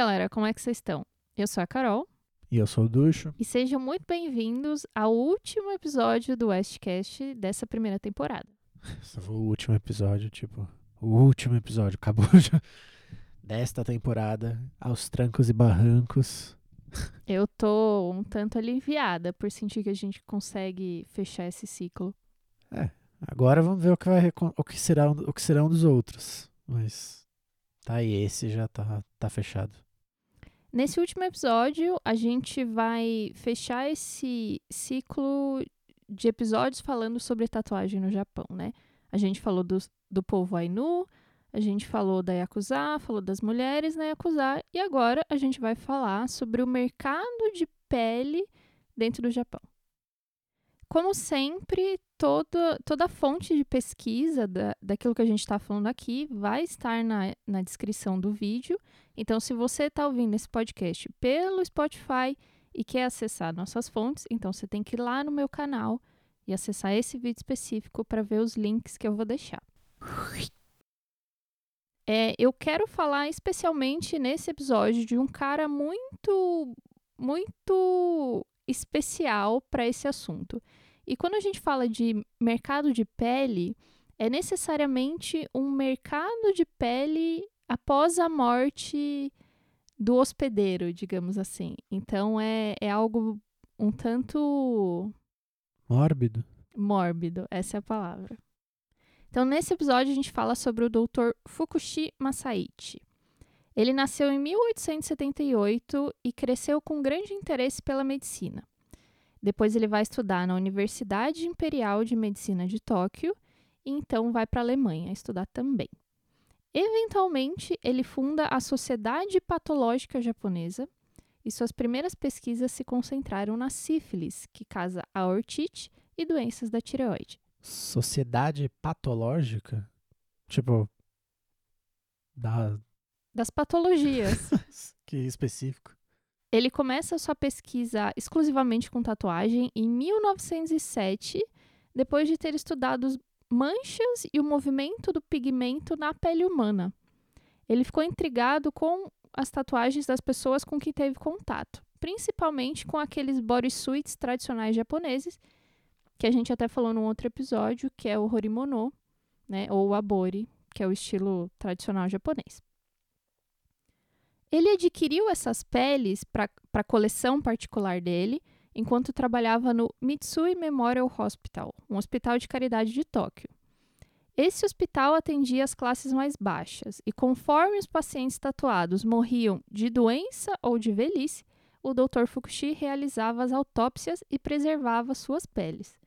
galera, como é que vocês estão? Eu sou a Carol. E eu sou o Ducho. E sejam muito bem-vindos ao último episódio do Westcast dessa primeira temporada. Esse foi o último episódio, tipo, o último episódio, acabou já. Desta temporada, aos trancos e barrancos. Eu tô um tanto aliviada por sentir que a gente consegue fechar esse ciclo. É, agora vamos ver o que, vai, o que, será, o que serão dos outros. Mas tá aí, esse já tá, tá fechado. Nesse último episódio, a gente vai fechar esse ciclo de episódios falando sobre tatuagem no Japão, né? A gente falou do, do povo Ainu, a gente falou da Yakuza, falou das mulheres na Yakuza, e agora a gente vai falar sobre o mercado de pele dentro do Japão. Como sempre, toda, toda a fonte de pesquisa da, daquilo que a gente está falando aqui vai estar na, na descrição do vídeo. Então, se você está ouvindo esse podcast pelo Spotify e quer acessar nossas fontes, então você tem que ir lá no meu canal e acessar esse vídeo específico para ver os links que eu vou deixar. É, eu quero falar especialmente nesse episódio de um cara muito, muito especial para esse assunto. E quando a gente fala de mercado de pele, é necessariamente um mercado de pele após a morte do hospedeiro, digamos assim. Então é, é algo um tanto. Mórbido. Mórbido, essa é a palavra. Então, nesse episódio, a gente fala sobre o Dr. Fukushi Masaichi. Ele nasceu em 1878 e cresceu com grande interesse pela medicina. Depois ele vai estudar na Universidade Imperial de Medicina de Tóquio e então vai para a Alemanha estudar também. Eventualmente, ele funda a Sociedade Patológica Japonesa e suas primeiras pesquisas se concentraram na sífilis, que causa a ortite e doenças da tireoide. Sociedade patológica? Tipo, da... das patologias. que específico. Ele começa sua pesquisa exclusivamente com tatuagem em 1907, depois de ter estudado manchas e o movimento do pigmento na pele humana. Ele ficou intrigado com as tatuagens das pessoas com quem teve contato, principalmente com aqueles bodysuits tradicionais japoneses, que a gente até falou num outro episódio, que é o horimono, né, ou abori, que é o estilo tradicional japonês. Ele adquiriu essas peles para a coleção particular dele enquanto trabalhava no Mitsui Memorial Hospital, um hospital de caridade de Tóquio. Esse hospital atendia as classes mais baixas e, conforme os pacientes tatuados morriam de doença ou de velhice, o Dr. Fukushi realizava as autópsias e preservava suas peles.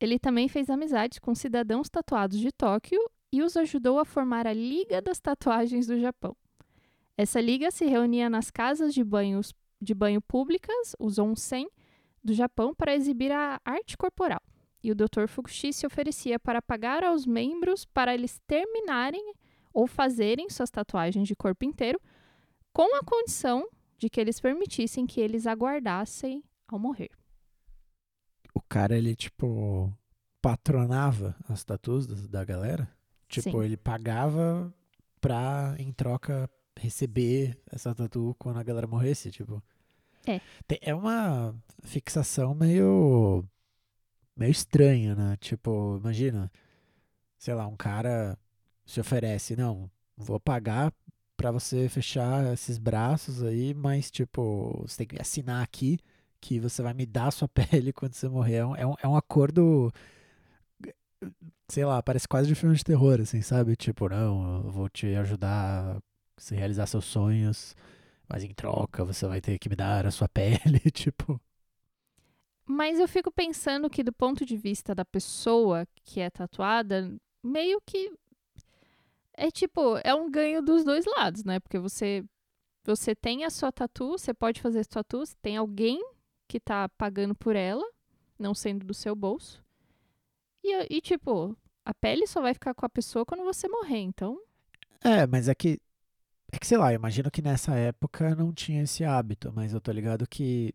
Ele também fez amizades com cidadãos tatuados de Tóquio e os ajudou a formar a Liga das Tatuagens do Japão. Essa liga se reunia nas casas de, banhos, de banho públicas, os onsen, do Japão para exibir a arte corporal. E o Dr. Fukushi se oferecia para pagar aos membros para eles terminarem ou fazerem suas tatuagens de corpo inteiro, com a condição de que eles permitissem que eles aguardassem ao morrer. O cara, ele, tipo, patronava as tatuas da galera? Tipo, Sim. ele pagava pra, em troca, receber essa tatu quando a galera morresse, tipo. É. Tem, é uma fixação meio meio estranha, né? Tipo, imagina, sei lá, um cara se oferece, não, vou pagar para você fechar esses braços aí, mas tipo, você tem que assinar aqui que você vai me dar a sua pele quando você morrer. É um, é um, é um acordo sei lá, parece quase de filme de terror, assim, sabe? Tipo, não, eu vou te ajudar você realizar seus sonhos, mas em troca você vai ter que me dar a sua pele, tipo. Mas eu fico pensando que, do ponto de vista da pessoa que é tatuada, meio que. É tipo, é um ganho dos dois lados, né? Porque você você tem a sua tatu, você pode fazer sua tatu, tem alguém que tá pagando por ela, não sendo do seu bolso. E, e, tipo, a pele só vai ficar com a pessoa quando você morrer, então. É, mas é que é que, sei lá, imagino que nessa época não tinha esse hábito, mas eu tô ligado que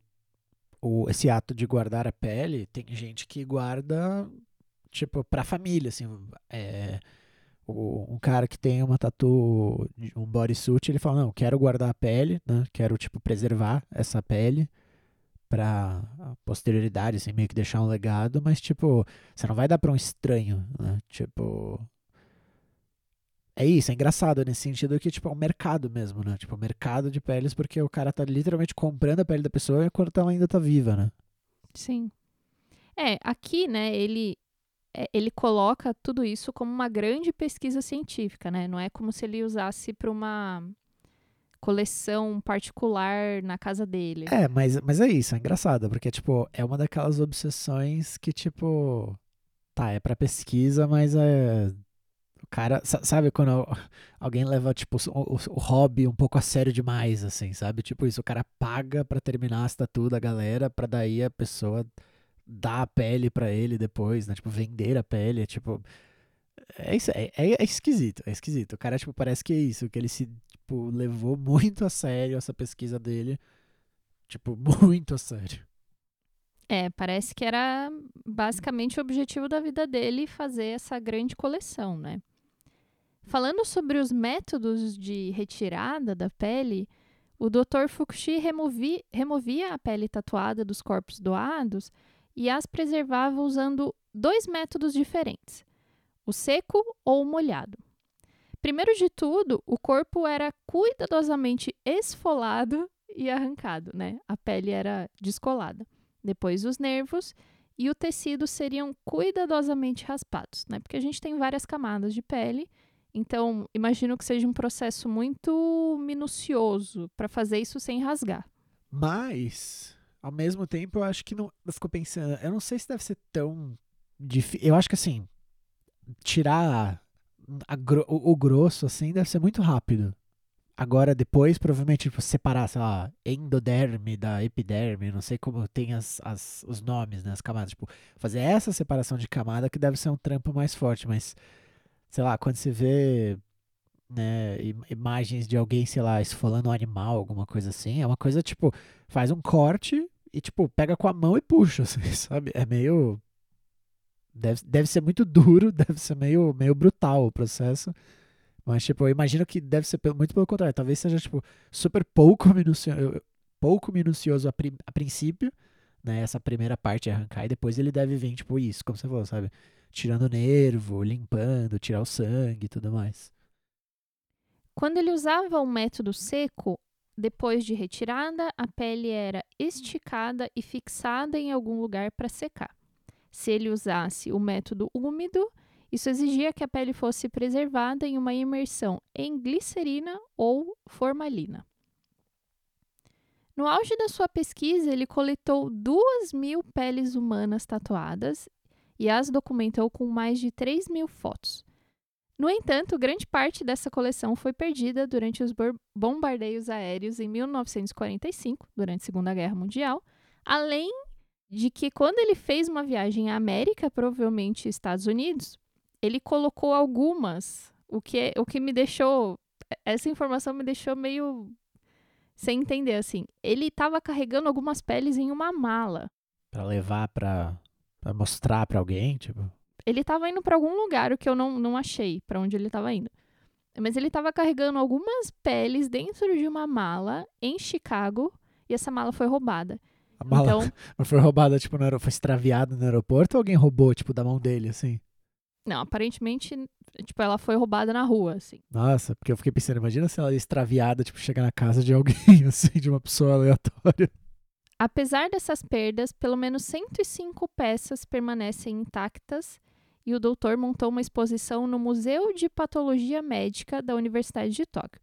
o, esse ato de guardar a pele, tem gente que guarda, tipo, pra família, assim. É, o- um cara que tem uma tatu, um bodysuit, ele fala, não, quero guardar a pele, né? Quero, tipo, preservar essa pele pra posterioridade, assim, meio que deixar um legado, mas, tipo, você não vai dar pra um estranho, né? Tipo... É isso, é engraçado nesse sentido que, tipo, é um mercado mesmo, né? Tipo, mercado de peles, porque o cara tá literalmente comprando a pele da pessoa enquanto ela ainda tá viva, né? Sim. É, aqui, né, ele, é, ele coloca tudo isso como uma grande pesquisa científica, né? Não é como se ele usasse para uma coleção particular na casa dele. É, mas, mas é isso, é engraçado, porque, tipo, é uma daquelas obsessões que, tipo, tá, é pra pesquisa, mas é. Cara, sa- sabe quando al- alguém leva, tipo, o, o- hobby um pouco a sério demais, assim, sabe? Tipo isso, o cara paga pra terminar as tatu da galera, pra daí a pessoa dar a pele pra ele depois, né? Tipo, vender a pele, é tipo. É, isso, é, é, é esquisito, é esquisito. O cara, tipo, parece que é isso, que ele se, tipo, levou muito a sério essa pesquisa dele. Tipo, muito a sério. É, parece que era basicamente o objetivo da vida dele fazer essa grande coleção, né? Falando sobre os métodos de retirada da pele, o Dr. Fukushi removi- removia a pele tatuada dos corpos doados e as preservava usando dois métodos diferentes: o seco ou o molhado. Primeiro de tudo, o corpo era cuidadosamente esfolado e arrancado, né? A pele era descolada. Depois os nervos e o tecido seriam cuidadosamente raspados, né? Porque a gente tem várias camadas de pele, então imagino que seja um processo muito minucioso para fazer isso sem rasgar. Mas, ao mesmo tempo, eu acho que não. Eu fico pensando, eu não sei se deve ser tão difícil. Eu acho que assim, tirar a gro- o, grosso, assim, deve ser muito rápido. Agora, depois, provavelmente, tipo, separar, sei lá, endoderme da epiderme, não sei como tem as, as, os nomes, né, as camadas. Tipo, fazer essa separação de camada que deve ser um trampo mais forte, mas, sei lá, quando você vê né, im- imagens de alguém, sei lá, esfolando um animal, alguma coisa assim, é uma coisa, tipo, faz um corte e, tipo, pega com a mão e puxa, assim, sabe? É meio... Deve, deve ser muito duro, deve ser meio, meio brutal o processo. Mas, tipo, eu imagino que deve ser muito pelo contrário. Talvez seja, tipo, super pouco minucioso, pouco minucioso a, a princípio, né? Essa primeira parte é arrancar, e depois ele deve vir, tipo, isso, como você falou, sabe? Tirando nervo, limpando, tirar o sangue e tudo mais. Quando ele usava o método seco, depois de retirada, a pele era esticada e fixada em algum lugar para secar. Se ele usasse o método úmido, isso exigia que a pele fosse preservada em uma imersão em glicerina ou formalina. No auge da sua pesquisa, ele coletou duas mil peles humanas tatuadas e as documentou com mais de 3 mil fotos. No entanto, grande parte dessa coleção foi perdida durante os bombardeios aéreos em 1945, durante a Segunda Guerra Mundial, além de que quando ele fez uma viagem à América, provavelmente Estados Unidos, ele colocou algumas, o que, é- o que me deixou. Essa informação me deixou meio sem entender, assim. Ele estava carregando algumas peles em uma mala. Pra levar pra, pra mostrar pra alguém, tipo. Ele estava indo para algum lugar, o que eu não, não achei para onde ele estava indo. Mas ele estava carregando algumas peles dentro de uma mala em Chicago e essa mala foi roubada. A mala Então, mas foi roubada, tipo, no foi extraviada no aeroporto ou alguém roubou, tipo, da mão dele, assim? não, aparentemente, tipo, ela foi roubada na rua, assim. Nossa, porque eu fiquei pensando, imagina se ela é extraviada, tipo, chegar na casa de alguém, assim, de uma pessoa aleatória. Apesar dessas perdas, pelo menos 105 peças permanecem intactas e o doutor montou uma exposição no Museu de Patologia Médica da Universidade de Tóquio.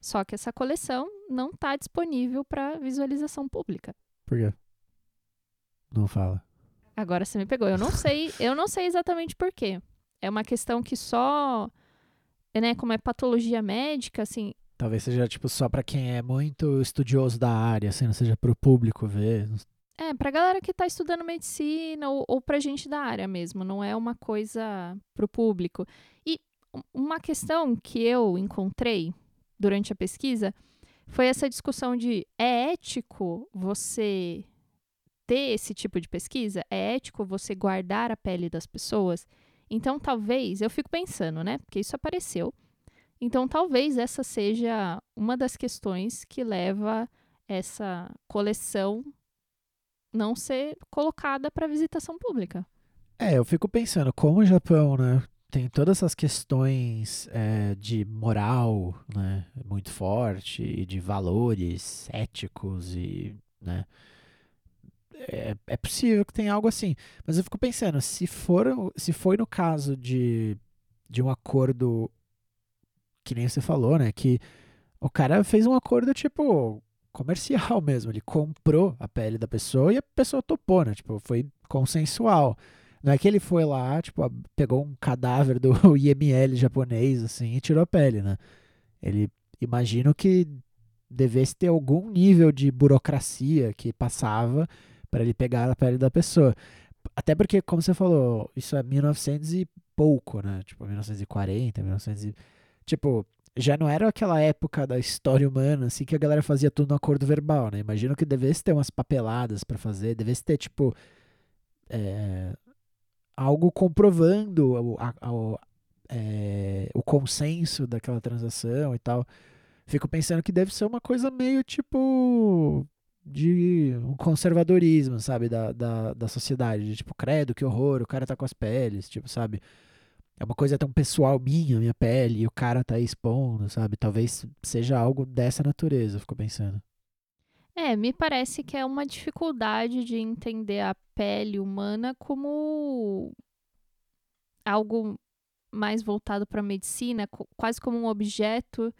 Só que essa coleção não está disponível para visualização pública. Por quê? Não fala. Agora você me pegou. Eu não sei, eu não sei exatamente por quê. É uma questão que só, né, como é patologia médica, assim, Talvez seja, tipo, só pra quem é muito estudioso da área, assim, não seja pro público ver. é pra galera que tá estudando medicina ou, ou pra gente da área mesmo, não é uma coisa pro público. E um- uma questão que eu encontrei durante a pesquisa foi essa discussão de é ético você ter esse tipo de pesquisa? É ético você guardar a pele das pessoas? Então, talvez, eu fico pensando, né? Porque isso apareceu. Então, talvez essa seja uma das questões que leva essa coleção não ser colocada para visitação pública. É, eu fico pensando, como o Japão, né, tem todas essas questões é, de moral, né, muito forte, e de valores éticos e, né, é, é possível que tenha algo assim. Mas eu fico pensando, se for, se foi no caso de, de um acordo que nem você falou, né, que o cara fez um acordo tipo comercial mesmo, ele comprou a pele da pessoa e a pessoa topou, né, tipo, foi consensual. Não é que ele foi lá, tipo, pegou um cadáver do IML japonês, assim, e tirou a pele, né? Ele, imagino que devesse ter algum nível de burocracia que passava para ele pegar a pele da pessoa. Até porque, como você falou, isso é 1900 e pouco, né? Tipo, 1940, 1900 e... Tipo, já não era aquela época da história humana, assim, que a galera fazia tudo no acordo verbal, né? Imagino que devesse ter umas papeladas para fazer, devesse ter, tipo... É, algo comprovando o, a, a, é, o consenso daquela transação e tal. Fico pensando que deve ser uma coisa meio tipo de um conservadorismo, sabe, da, da, da sociedade. De, tipo, credo, que horror, o cara tá com as peles, tipo, sabe? É uma coisa tão pessoal minha, minha pele, e o cara tá expondo, sabe? Talvez seja algo dessa natureza, fico pensando. É, me parece que é uma dificuldade de entender a pele humana como algo mais voltado para a medicina, quase como um objeto,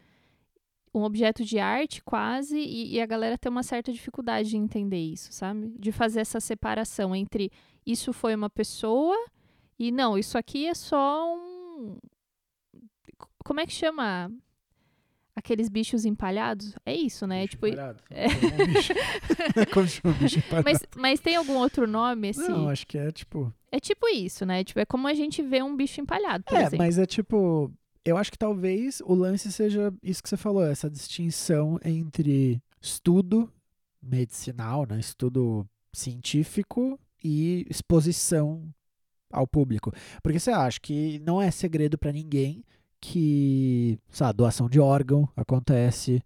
um objeto de arte quase, e, e, a galera tem uma certa dificuldade de entender isso, sabe? De fazer essa separação entre isso foi uma pessoa e não, isso aqui é só um. Como é que chama? aqueles bichos empalhados. É isso, né? Bicho tipo, empalhado. É... Como chama bicho empalhado? Mas, mas tem algum outro nome, assim? Não, acho que é tipo... É tipo isso, né? Tipo, é como a gente vê um bicho empalhado, por é, exemplo. mas é tipo... Eu acho que talvez o lance seja isso que você falou, essa distinção entre estudo medicinal, né? Estudo científico e exposição ao público. Porque você acha que não é segredo para ninguém que sabe, doação de órgão acontece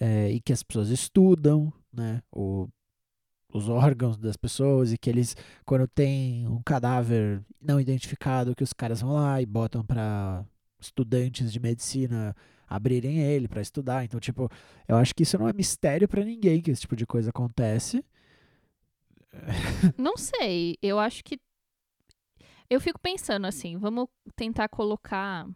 é, e que as pessoas estudam né, o, os órgãos das pessoas e que eles, quando tem um cadáver não identificado, que os caras vão lá e botam para estudantes de medicina abrirem ele para estudar. Então, tipo, eu acho que isso não é mistério para ninguém que esse tipo de coisa acontece. Não sei, eu acho que eu fico pensando assim, vamos tentar colocar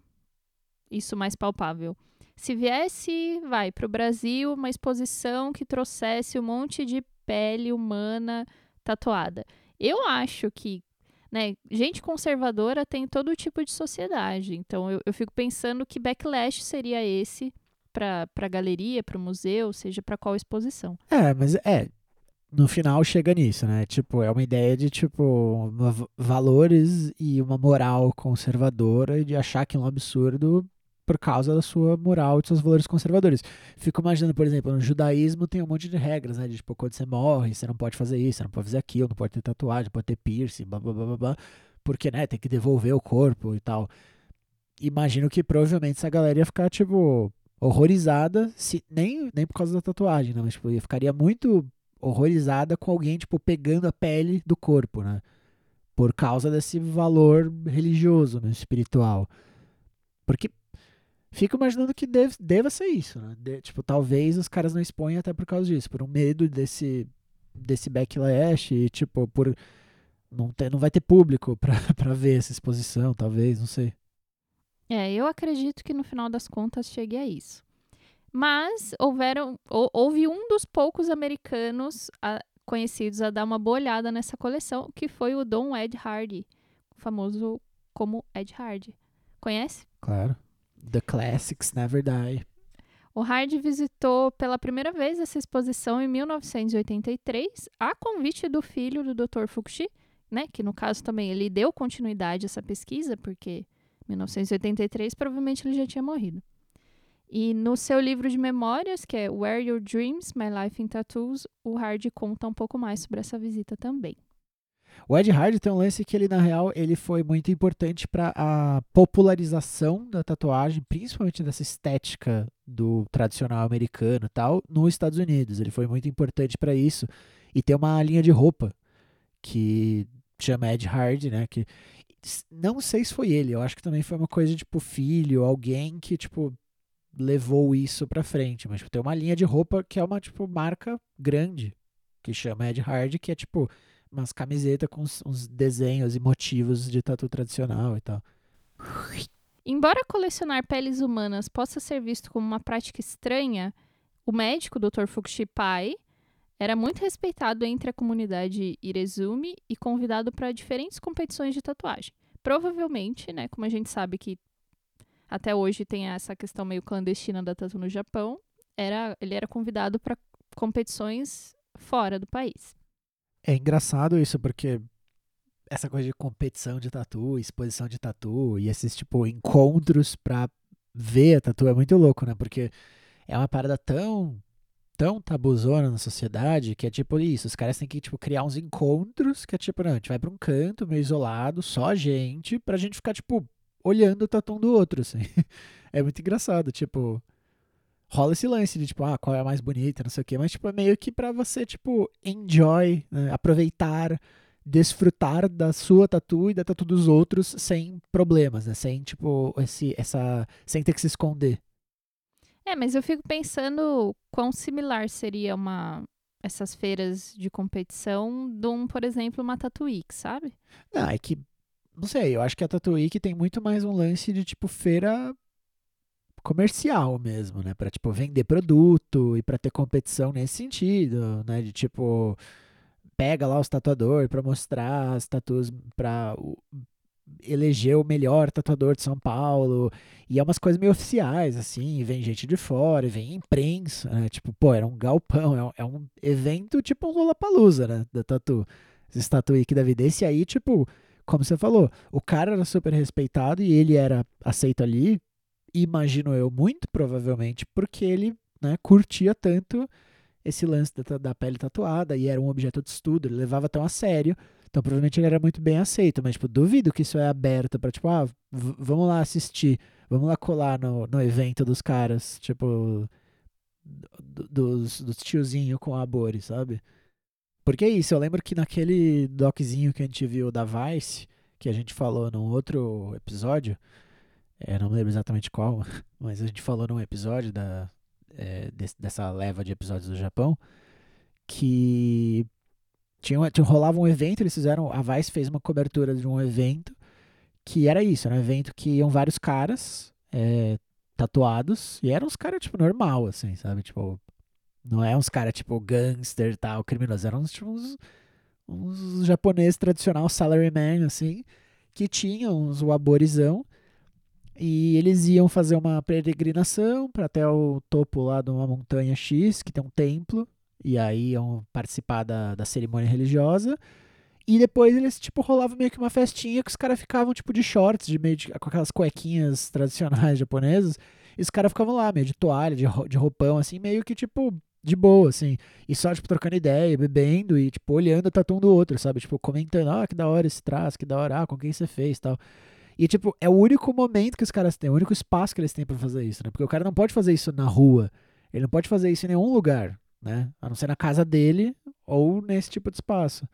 isso mais palpável. Se viesse, vai, para o Brasil, uma exposição que trouxesse um monte de pele humana tatuada. Eu acho que, né, gente conservadora tem todo tipo de sociedade. Então, eu, eu fico pensando que backlash seria esse para a galeria, para o museu, seja para qual exposição. É, mas é, no final chega nisso, né? Tipo, é uma ideia de, tipo, valores e uma moral conservadora e de achar que é um absurdo por causa da sua moral e dos seus valores conservadores. Fico imaginando, por exemplo, no judaísmo tem um monte de regras, né? De, tipo, quando você morre, você não pode fazer isso, você não pode fazer aquilo, não pode ter tatuagem, não pode ter piercing, blá, blá, blá, blá, blá porque, né, tem que devolver o corpo e tal. Imagino que provavelmente essa galera ia ficar, tipo, horrorizada, se, nem, nem por causa da tatuagem, né? Mas, tipo, ia ficaria muito horrorizada com alguém, tipo, pegando a pele do corpo, né? Por causa desse valor religioso, né, espiritual. Porque Fico imaginando que deve, deva ser isso, né? De, tipo, talvez os caras não exponham até por causa disso, por um medo desse, desse backlash e, tipo, por não, ter, não vai ter público pra ver essa exposição, talvez, não sei. É, eu acredito que no final das contas chegue a isso. Mas houveram, houve um dos poucos americanos a, conhecidos a dar uma boa olhada nessa coleção, que foi o Don Ed Hardy, famoso como Ed Hardy. Conhece? Claro. The Classics Never Die. O Hardy visitou pela primeira vez essa exposição em 1983, a convite do filho do Dr. Fukushi, né, que no caso também ele deu continuidade a essa pesquisa, porque em 1983 provavelmente ele já tinha morrido. E no seu livro de memórias, que é Where Your Dreams, My Life in Tattoos, o Hardy conta um pouco mais sobre essa visita também. O Ed Hard tem um lance que ele, na real, ele foi muito importante para a popularização da tatuagem, principalmente dessa estética do tradicional americano e tal, nos Estados Unidos. Ele foi muito importante para isso. E tem uma linha de roupa que chama Ed Hard, né? Que não sei se foi ele, eu acho que também foi uma coisa tipo filho, alguém que tipo levou isso pra frente, mas tipo, tem uma linha de roupa que é uma tipo marca grande que chama Ed Hard, que é tipo umas camisetas com uns, desenhos e motivos de tatu tradicional e tal. Embora colecionar peles humanas possa ser visto como uma prática estranha, o médico Dr. Fukushi Pai era muito respeitado entre a comunidade Irezumi e convidado para diferentes competições de tatuagem. Provavelmente, né, como a gente sabe que até hoje tem essa questão meio clandestina da tatu no Japão, era, ele era convidado para competições fora do país. É engraçado isso porque essa coisa de competição de tatu, exposição de tatu e esses tipo encontros para ver a tatu é muito louco, né? Porque é uma parada tão tão tabuzona na sociedade que é tipo isso, os caras têm que tipo criar uns encontros que é tipo, não, a gente vai para um canto meio isolado, só a gente, pra gente ficar tipo olhando o tatu do outro, assim. é muito engraçado, tipo, rola esse lance de tipo, ah, qual é a mais bonita, não sei o quê, mas tipo é meio que para você tipo enjoy, né? aproveitar desfrutar da sua tatu e da tatu dos outros sem problemas, né? Sem tipo esse essa sem ter que se esconder. É, mas eu fico pensando quão similar seria uma essas feiras de competição de um, por exemplo, uma Tatuíque, sabe? Não, é que não sei, eu acho que a Tatuíque tem muito mais um lance de tipo feira comercial mesmo, né, para tipo vender produto e para ter competição nesse sentido, né, de tipo pega lá os tatuadores para mostrar as tatuas para elegeu o melhor tatuador de São Paulo. E é umas coisas meio oficiais, assim. vem gente de fora, vem imprensa, né? Tipo, pô, era um galpão. É um, é evento tipo um Lollapalooza, né? Da tatu. Esse tatuíque da vida. Esse aí, tipo, como você falou, o cara era super respeitado e ele era aceito ali. Imagino eu, muito provavelmente, porque ele né, curtia tanto esse lance da, da pele tatuada e era um objeto de estudo. Ele levava tão a sério então provavelmente ele era muito bem aceito, mas tipo, duvido que isso é aberto para tipo, ah, vamos lá assistir, vamos lá colar no, no evento dos caras, tipo, dos, dos tiozinhos com abores, sabe? Porque é isso, eu lembro que naquele doczinho que a gente viu da Vice, que a gente falou num outro episódio, é, não lembro exatamente qual, mas a gente falou num episódio da, é, desse, dessa leva de episódios do Japão, que tinha, tinha, rolava um evento, eles fizeram. A Vice fez uma cobertura de um evento que era isso, era um evento que iam vários caras é, tatuados, e eram uns caras, tipo, normal, assim, sabe? Tipo, não é uns caras, tipo, gangster tal, criminosos, eram tipo, uns, uns japoneses tradicional, salaryman, assim, que tinham uns waborizão, e eles iam fazer uma peregrinação para até o topo lá de uma montanha X, que tem um templo, e aí iam participar da, da cerimônia religiosa. E depois eles, tipo, rolavam meio que uma festinha que os caras ficavam, tipo, de shorts, de meio de, com aquelas cuequinhas tradicionais japonesas. E os caras ficavam lá, meio de toalha, de, de roupão, assim, meio que, tipo, de boa, assim. E só, tipo, trocando ideia, bebendo e, tipo, olhando o tatu um do outro, sabe? Tipo, comentando, ah, que da hora esse traço, que da hora, ah, com quem você fez tal. E, tipo, é o único momento que os caras têm, o único espaço que eles têm para fazer isso, né? Porque o cara não pode fazer isso na rua. Ele não pode fazer isso em nenhum lugar né? A não ser na casa dele ou nesse tipo de espaço.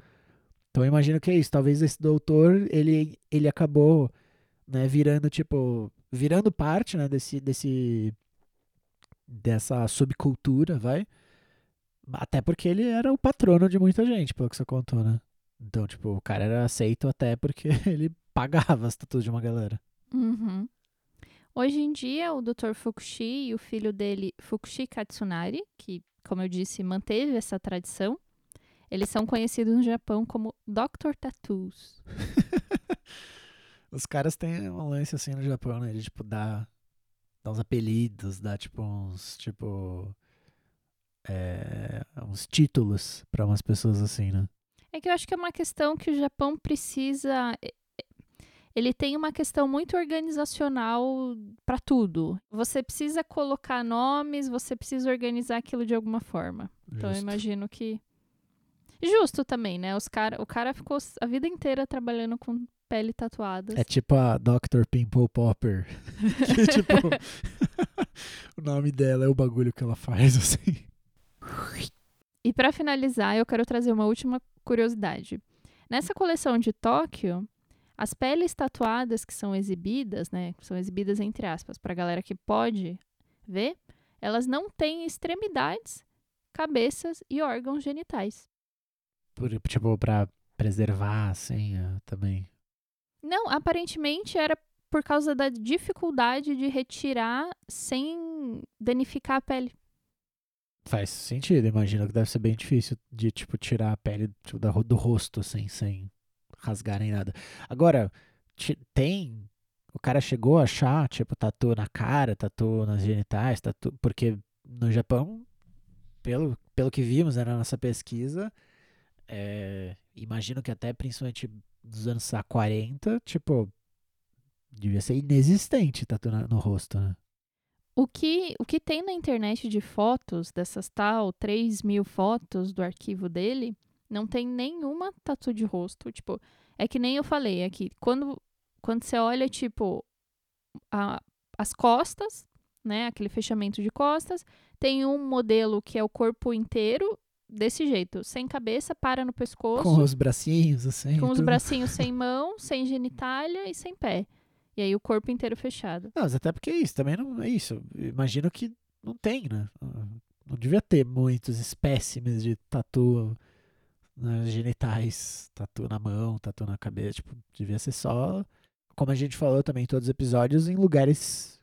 Então eu imagino que é isso. Talvez esse doutor, ele, ele acabou, né, virando, tipo, virando parte, né, desse, desse, dessa subcultura, vai. Até porque ele era o patrono de muita gente, pelo que você contou, né? Então, tipo, o cara era aceito até porque ele pagava as tatuas de uma galera. Uhum. Hoje em dia, o Dr. Fukushi e o filho dele, Fukushi Katsunari, que como eu disse, manteve essa tradição. Eles são conhecidos no Japão como Dr. Tattoos. Os caras têm um lance assim no Japão, né? De tipo dar, dar uns apelidos, dar tipo uns tipo é, uns títulos para umas pessoas assim, né? É que eu acho que é uma questão que o Japão precisa ele tem uma questão muito organizacional para tudo. Você precisa colocar nomes, você precisa organizar aquilo de alguma forma. Justo. Então eu imagino que Justo também, né? Os cara, o cara ficou a vida inteira trabalhando com pele tatuada. É tipo a Dr. Pimple Popper. que tipo. o nome dela é o bagulho que ela faz, assim. E para finalizar, eu quero trazer uma última curiosidade. Nessa coleção de Tóquio, as peles tatuadas que são exibidas, né, que são exibidas entre aspas, para a galera que pode ver, elas não têm extremidades, cabeças e órgãos genitais. Por, tipo, para preservar, assim, uh, também. Não, aparentemente era por causa da dificuldade de retirar sem danificar a pele. Faz sentido, imagino que deve ser bem difícil de, tipo, tirar a pele tipo, do rosto, assim, sem rasgar nem nada. Agora, tem. O cara chegou a achar, tipo, tatu na cara, tatu nas genitais, tatu. Porque no Japão, pelo, pelo que vimos né, na nossa pesquisa, é, imagino que até principalmente dos anos 40, tipo, devia ser inexistente tatu no rosto, né? O que, o que tem na internet de fotos, dessas tal 3 mil fotos do arquivo dele, não tem nenhuma tatu de rosto. Tipo, é que nem eu falei aqui. Quando, quando você olha, tipo, a, as costas, né? Aquele fechamento de costas. Tem um modelo que é o corpo inteiro, desse jeito. Sem cabeça, para no pescoço. Com os bracinhos, assim. Com os bracinhos sem mão, sem genitália e sem pé. E aí o corpo inteiro fechado. Não, mas até porque é isso, também não é isso. Imagino que não tem, né? Não devia ter muitos espécimes de tatu nas genitais, tatu na mão, tatu na cabeça. Tipo, devia ser só, como a gente falou também em todos os episódios, em lugares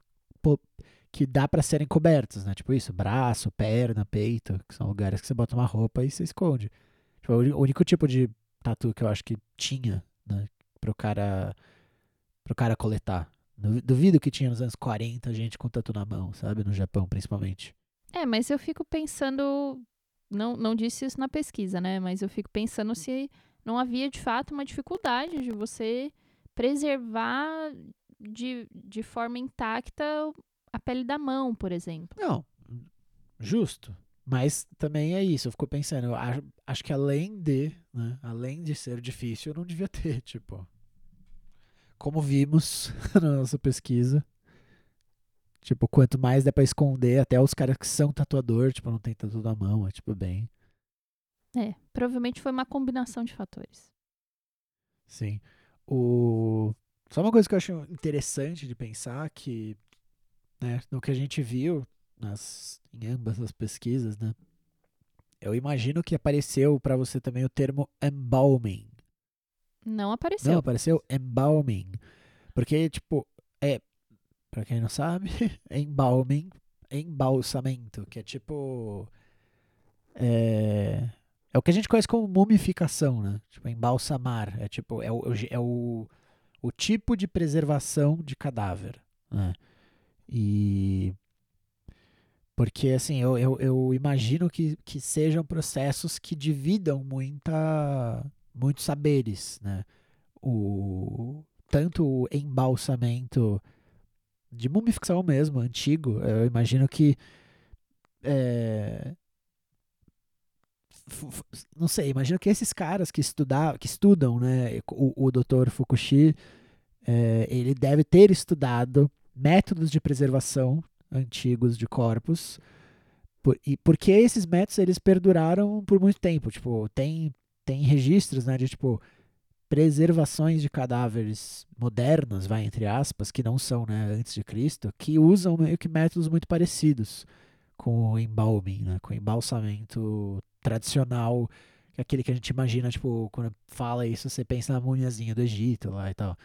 que dá para serem cobertos, né? Tipo isso, braço, perna, peito, que são lugares que você bota uma roupa e você esconde. Tipo, o único tipo de tatu que eu acho que tinha, né? Pro cara pro cara coletar. Duvido que tinha nos anos 40 gente com tatu na mão, sabe? No Japão, principalmente. É, mas eu fico pensando. Não, não disse isso na pesquisa, né? Mas eu fico pensando se não havia de fato uma dificuldade de você preservar de, de forma intacta pele da mão, por exemplo. Não, justo. Mas também é isso, eu fico pensando, eu acho, acho que além de, né, além de ser difícil, não devia ter, tipo, como vimos na nossa pesquisa, tipo, quanto mais dá pra esconder, até os caras que são tatuador, tipo, não tem tatu na mão, é tipo bem. É, provavelmente foi uma combinação de fatores. Sim. O... Só uma coisa que eu acho interessante de pensar que, né, no que a gente viu nas, em ambas as pesquisas, né, eu imagino que apareceu para você também o termo embalming, não apareceu. Não apareceu embalming. Porque, tipo, é. Pra quem não sabe, embalming, embalsamento, que é tipo. É, é o que a gente conhece como mumificação, né? Tipo, embalsamar. É tipo, é o, é o, o tipo de preservação de cadáver, né? E. Porque, assim, eu, eu, eu imagino que, que sejam processos que dividam muita muitos saberes, né? O, tanto o embalsamento de mumificação mesmo, antigo, eu imagino que é, não sei, imagino que esses caras que, estudar, que estudam, né, o, o Dr. Fukushi, é, ele deve ter estudado métodos de preservação antigos de corpos, por, e porque esses métodos eles perduraram por muito tempo, tipo, tem tem registros, né, de tipo preservações de cadáveres modernos, vai entre aspas, que não são, né, antes de Cristo, que usam meio que métodos muito parecidos com o embalming, né, com o embalsamento tradicional, é aquele que a gente imagina, tipo, quando fala isso, você pensa na múmiazinha do Egito lá e tal.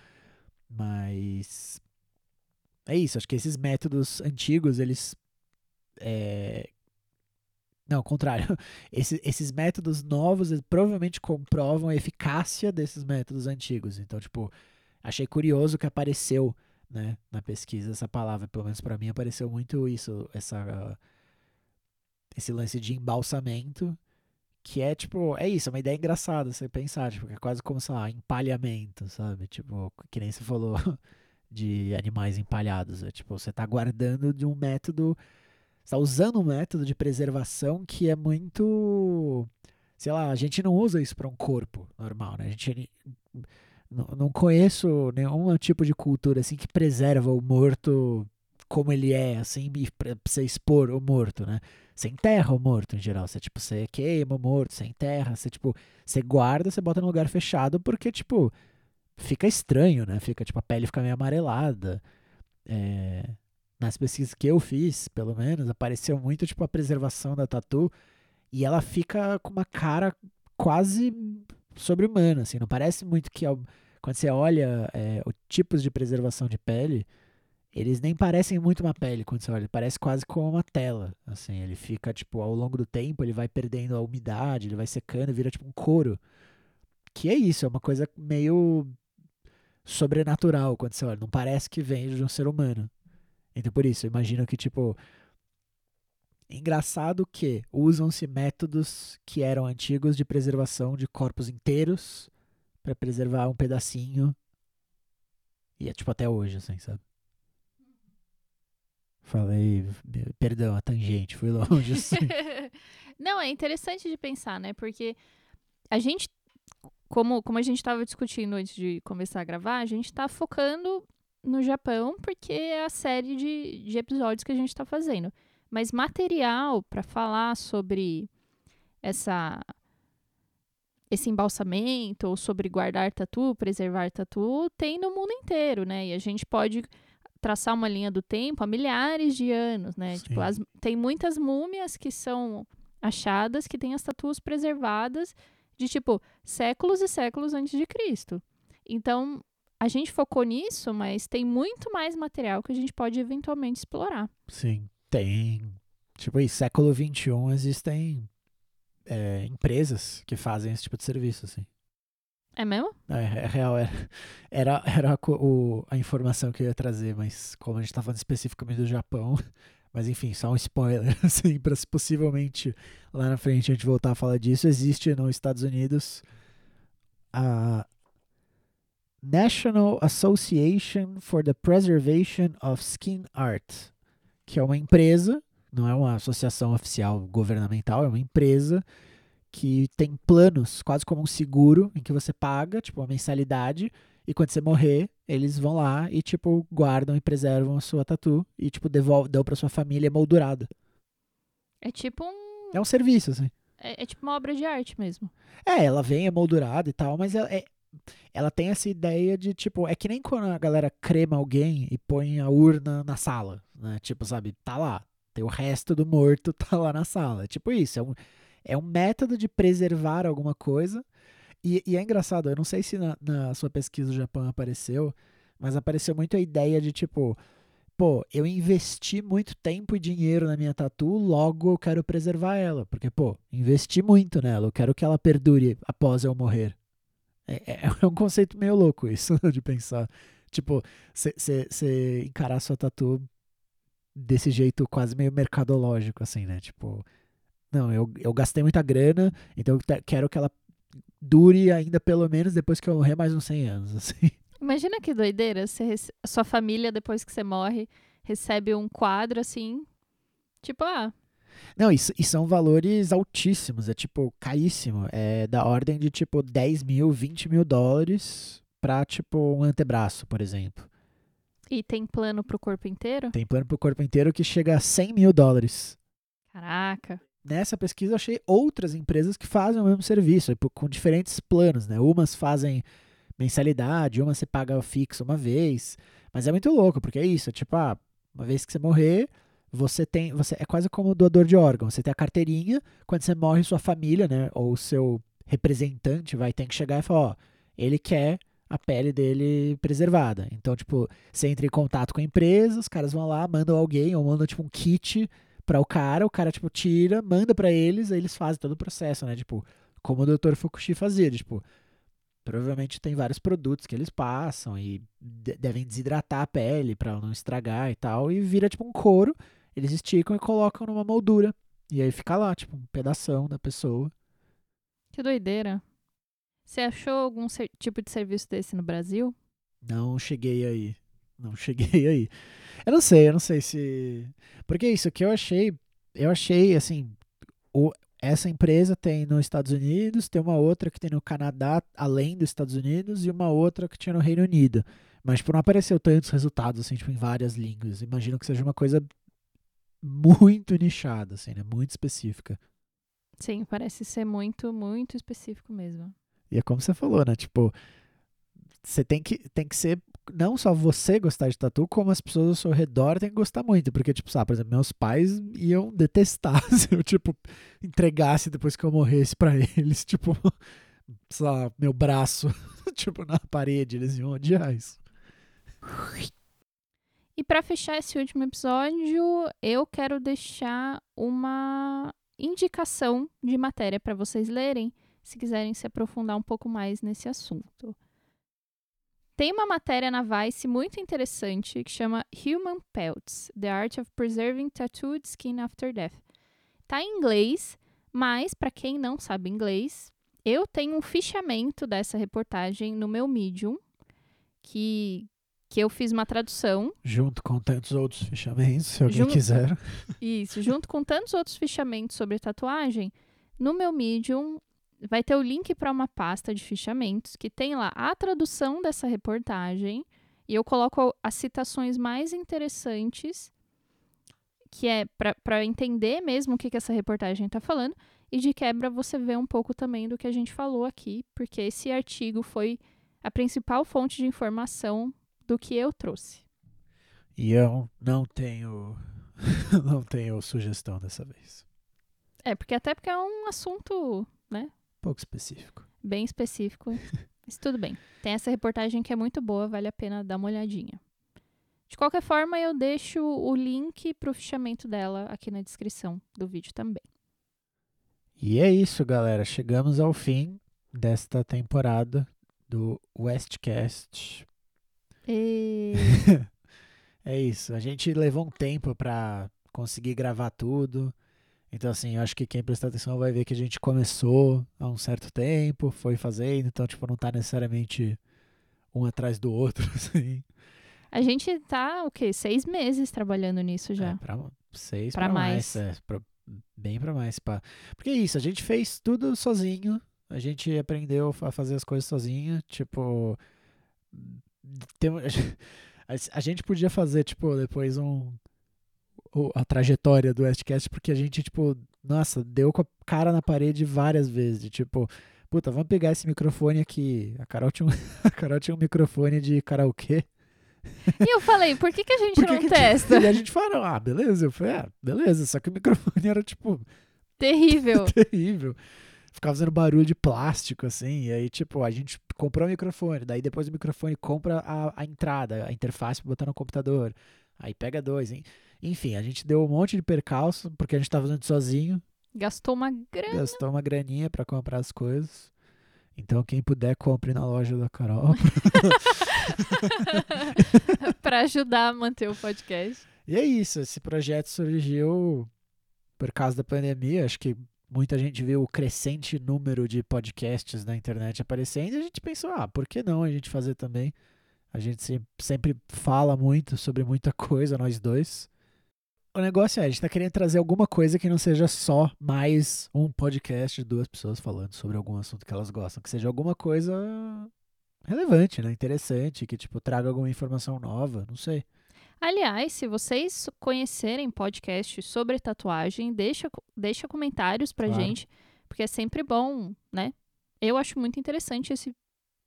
Mas é isso, acho que esses métodos antigos, eles é, não, contrário. Esse, esses métodos novos provavelmente comprovam a eficácia desses métodos antigos. Então, tipo, achei curioso que apareceu né, na pesquisa essa palavra. Pelo menos para mim apareceu muito isso, essa, esse lance de embalsamento. Que é tipo, é isso, é uma ideia engraçada você pensar, tipo, é quase como, sei lá, empalhamento, sabe? Tipo, que nem você falou de animais empalhados. É tipo, você tá guardando de um método está usando um método de preservação que é muito sei lá, a gente não usa isso para um corpo normal, né? A gente não, não conheço nenhum tipo de cultura assim que preserva o morto como ele é, assim, pra você expor o morto, né? Você enterra o morto em geral. Você, tipo, você queima o morto, você enterra, você, tipo, você guarda, você bota num lugar fechado, porque, tipo, fica estranho, né? Fica, tipo, a pele fica meio amarelada. É, nas pesquisas que eu fiz, pelo menos, apareceu muito, tipo, a preservação da tatu e ela fica com uma cara quase sobre-humana, assim. Não parece muito que, quando você olha é, os tipos de preservação de pele, eles nem parecem muito uma pele quando você olha, parece quase como uma tela, assim, ele fica, tipo, ao longo do tempo, ele vai perdendo a umidade, ele vai secando, vira, tipo, um couro, que é isso, é uma coisa meio sobrenatural quando você olha, não parece que vem de um ser humano, então por isso, eu imagino que, tipo, engraçado que usam-se métodos que eram antigos de preservação de corpos inteiros para preservar um pedacinho, e é, tipo, até hoje, assim, sabe? Falei, perdão, a tangente, fui longe. Assim. Não, é interessante de pensar, né? Porque a gente, como, como a gente estava discutindo antes de começar a gravar, a gente está focando no Japão porque é a série de, de episódios que a gente está fazendo. Mas material para falar sobre essa esse embalsamento ou sobre guardar tatu, preservar tatu, tem no mundo inteiro, né? E a gente pode traçar uma linha do tempo há milhares de anos, né? Tipo, as, tem muitas múmias que são achadas que têm as tatuas preservadas de tipo séculos e séculos antes de Cristo. Então, a gente focou nisso, mas tem muito mais material que a gente pode eventualmente explorar. Sim, tem. Tipo, em século XXI existem é, empresas que fazem esse tipo de serviço, assim. É mesmo? É, é real, era, era, era a, o, a informação que eu ia trazer, mas como a gente tá falando especificamente do Japão, mas enfim, só um spoiler, assim, para se possivelmente lá na frente a gente voltar a falar disso, existe nos Estados Unidos a National Association for the Preservation of Skin Art, que é uma empresa, não é uma associação oficial governamental, é uma empresa que tem planos, quase como um seguro, em que você paga, tipo, uma mensalidade, e quando você morrer, eles vão lá e, tipo, guardam e preservam a sua tatu e, tipo, devolvem, dão pra sua família moldurada. É tipo um. É um serviço, assim. É, é tipo uma obra de arte mesmo. É, ela vem emoldurada e tal, mas ela, é, ela tem essa ideia de, tipo, é que nem quando a galera crema alguém e põe a urna na sala, né? Tipo, sabe, tá lá. Tem o resto do morto, tá lá na sala. É tipo isso, é um, é um método de preservar alguma coisa. E, e é engraçado, eu não sei se na, na sua pesquisa do Japão apareceu, mas apareceu muito a ideia de tipo, pô, eu investi muito tempo e dinheiro na minha tatu, logo eu quero preservar ela. Porque, pô, investi muito nela, eu quero que ela perdure após eu morrer. É, é, é um conceito meio louco isso, de pensar. Tipo, você encarar sua tatu desse jeito quase meio mercadológico, assim, né? Tipo, não, eu, eu gastei muita grana, então eu quero que ela dure ainda pelo menos depois que eu morrer mais uns 100 anos, assim. Imagina que doideira, você, a sua família, depois que você morre, recebe um quadro assim, tipo, ah... Não, e, e são valores altíssimos, é tipo, caríssimo. É da ordem de tipo 10 mil, 20 mil dólares pra tipo um antebraço, por exemplo. E tem plano pro corpo inteiro? Tem plano pro corpo inteiro que chega a 100 mil dólares. Caraca nessa pesquisa eu achei outras empresas que fazem o mesmo serviço, com diferentes planos, né? Umas fazem mensalidade, uma você paga fixo uma vez. Mas é muito louco, porque é isso, é tipo, ah, uma vez que você morrer, você tem, você é quase como doador de órgão, você tem a carteirinha, quando você morre sua família, né, ou seu representante vai ter que chegar e falar, ó, ele quer a pele dele preservada. Então, tipo, você entra em contato com a empresa, os caras vão lá, mandam alguém ou mandam tipo um kit para o cara, o cara, tipo, tira, manda para eles, aí eles fazem todo o processo, né? Tipo, como o Dr. Fukushi fazia, tipo, provavelmente tem vários produtos que eles passam e de devem desidratar a pele para não estragar e tal, e vira tipo um couro, eles esticam e colocam numa moldura. E aí fica lá, tipo, um pedação da pessoa. Que doideira. Você achou algum tipo de serviço desse no Brasil? Não cheguei aí. Não cheguei aí. Eu não sei, eu não sei se. Porque isso que eu achei. Eu achei, assim. O, essa empresa tem nos Estados Unidos, tem uma outra que tem no Canadá, além dos Estados Unidos, e uma outra que tinha no Reino Unido. Mas tipo, não apareceu tantos resultados assim, tipo, em várias línguas. Imagino que seja uma coisa muito nichada, assim, né? Muito específica. Sim, parece ser muito, muito específico mesmo. E é como você falou, né? Tipo, você tem que, tem que ser não só você gostar de tatu, como as pessoas ao seu redor têm que gostar muito. Porque, tipo, sabe, por exemplo, meus pais iam detestar se eu, tipo, entregasse depois que eu morresse para eles, tipo, sei lá, meu braço, tipo, na parede. Eles iam odiar isso. E para fechar esse último episódio, eu quero deixar uma indicação de matéria para vocês lerem, se quiserem se aprofundar um pouco mais nesse assunto. Tem uma matéria na Vice muito interessante que chama Human Pelts: The Art of Preserving Tattooed Skin After Death. Tá em inglês, mas para quem não sabe inglês, eu tenho um fichamento dessa reportagem no meu Medium, que que eu fiz uma tradução. Junto com tantos outros fichamentos, se alguém quiser. Isso, junto com tantos outros fichamentos sobre tatuagem, no meu Medium vai ter o link para uma pasta de fichamentos que tem lá a tradução dessa reportagem e eu coloco as citações mais interessantes, que é para entender mesmo o que, que essa reportagem está falando, e de quebra você vê um pouco também do que a gente falou aqui, porque esse artigo foi a principal fonte de informação do que eu trouxe. E eu não tenho não tenho sugestão dessa vez. É, porque até porque é um assunto, né, pouco específico. Bem específico. Mas tudo bem. Tem essa reportagem que é muito boa, vale a pena dar uma olhadinha. De qualquer forma, eu deixo o link para o fichamento dela aqui na descrição do vídeo também. E é isso, galera. Chegamos ao fim desta temporada do Westcast. E... é isso. A gente levou um tempo para conseguir gravar tudo. Então, assim, eu acho que quem prestar atenção vai ver que a gente começou há um certo tempo, foi fazendo, então, tipo, não tá necessariamente um atrás do outro, assim. A gente tá, o quê? Seis meses trabalhando nisso já. É, pra, seis pra, pra mais. mais. É, pra, bem pra mais. Pra... Porque é isso, a gente fez tudo sozinho, a gente aprendeu a fazer as coisas sozinho, tipo... Tem, a gente podia fazer, tipo, depois um a trajetória do Westcast, porque a gente, tipo, nossa, deu com a cara na parede várias vezes. Tipo, puta, vamos pegar esse microfone aqui. A Carol tinha um, a Carol tinha um microfone de karaokê. E eu falei, por que, que a gente não que testa? E a gente falou, ah, beleza. Eu falei, ah, beleza. Só que o microfone era, tipo... Terrível. terrível. Ficava fazendo barulho de plástico, assim. E aí, tipo, a gente comprou o microfone. Daí, depois do microfone, compra a, a entrada, a interface pra botar no computador. Aí pega dois, hein? Enfim, a gente deu um monte de percalço, porque a gente estava fazendo sozinho. Gastou uma grana. Gastou uma graninha para comprar as coisas. Então, quem puder, compre na loja da Carol. para ajudar a manter o podcast. E é isso. Esse projeto surgiu por causa da pandemia. Acho que muita gente viu o crescente número de podcasts na internet aparecendo e a gente pensou, ah, por que não a gente fazer também? A gente sempre fala muito sobre muita coisa, nós dois o negócio é, a gente tá querendo trazer alguma coisa que não seja só mais um podcast de duas pessoas falando sobre algum assunto que elas gostam, que seja alguma coisa relevante, né? Interessante, que tipo traga alguma informação nova, não sei. Aliás, se vocês conhecerem podcasts sobre tatuagem, deixa, deixa comentários pra claro. gente, porque é sempre bom, né? Eu acho muito interessante esse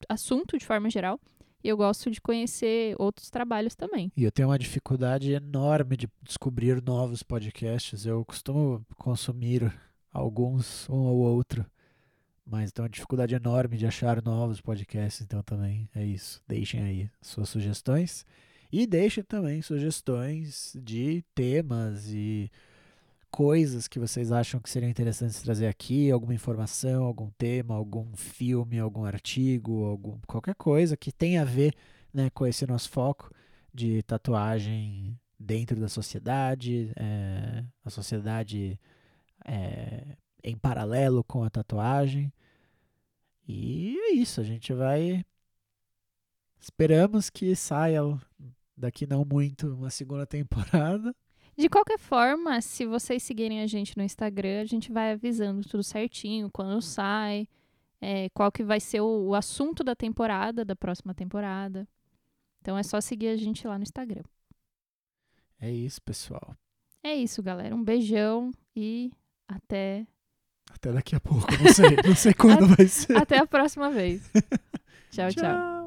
assunto de forma geral. E eu gosto de conhecer outros trabalhos também. E eu tenho uma dificuldade enorme de descobrir novos podcasts. Eu costumo consumir alguns, um ou outro. Mas tenho uma dificuldade enorme de achar novos podcasts, então também é isso. Deixem aí suas sugestões. E deixem também sugestões de temas e coisas que vocês acham que seriam interessantes trazer aqui, alguma informação, algum tema, algum filme, algum artigo, algum, qualquer coisa que tenha a ver né, com esse nosso foco de tatuagem dentro da sociedade, é, a sociedade é, em paralelo com a tatuagem. E é isso, a gente vai. Esperamos que saia daqui não muito uma segunda temporada. De qualquer forma, se vocês seguirem a gente no Instagram, a gente vai avisando tudo certinho, quando sai, é, qual que vai ser o, o assunto da temporada, da próxima temporada. Então é só seguir a gente lá no Instagram. É isso, pessoal. É isso, galera. Um beijão e até. Até daqui a pouco. Não sei, não sei quando vai ser. Até a próxima vez. tchau. tchau. tchau.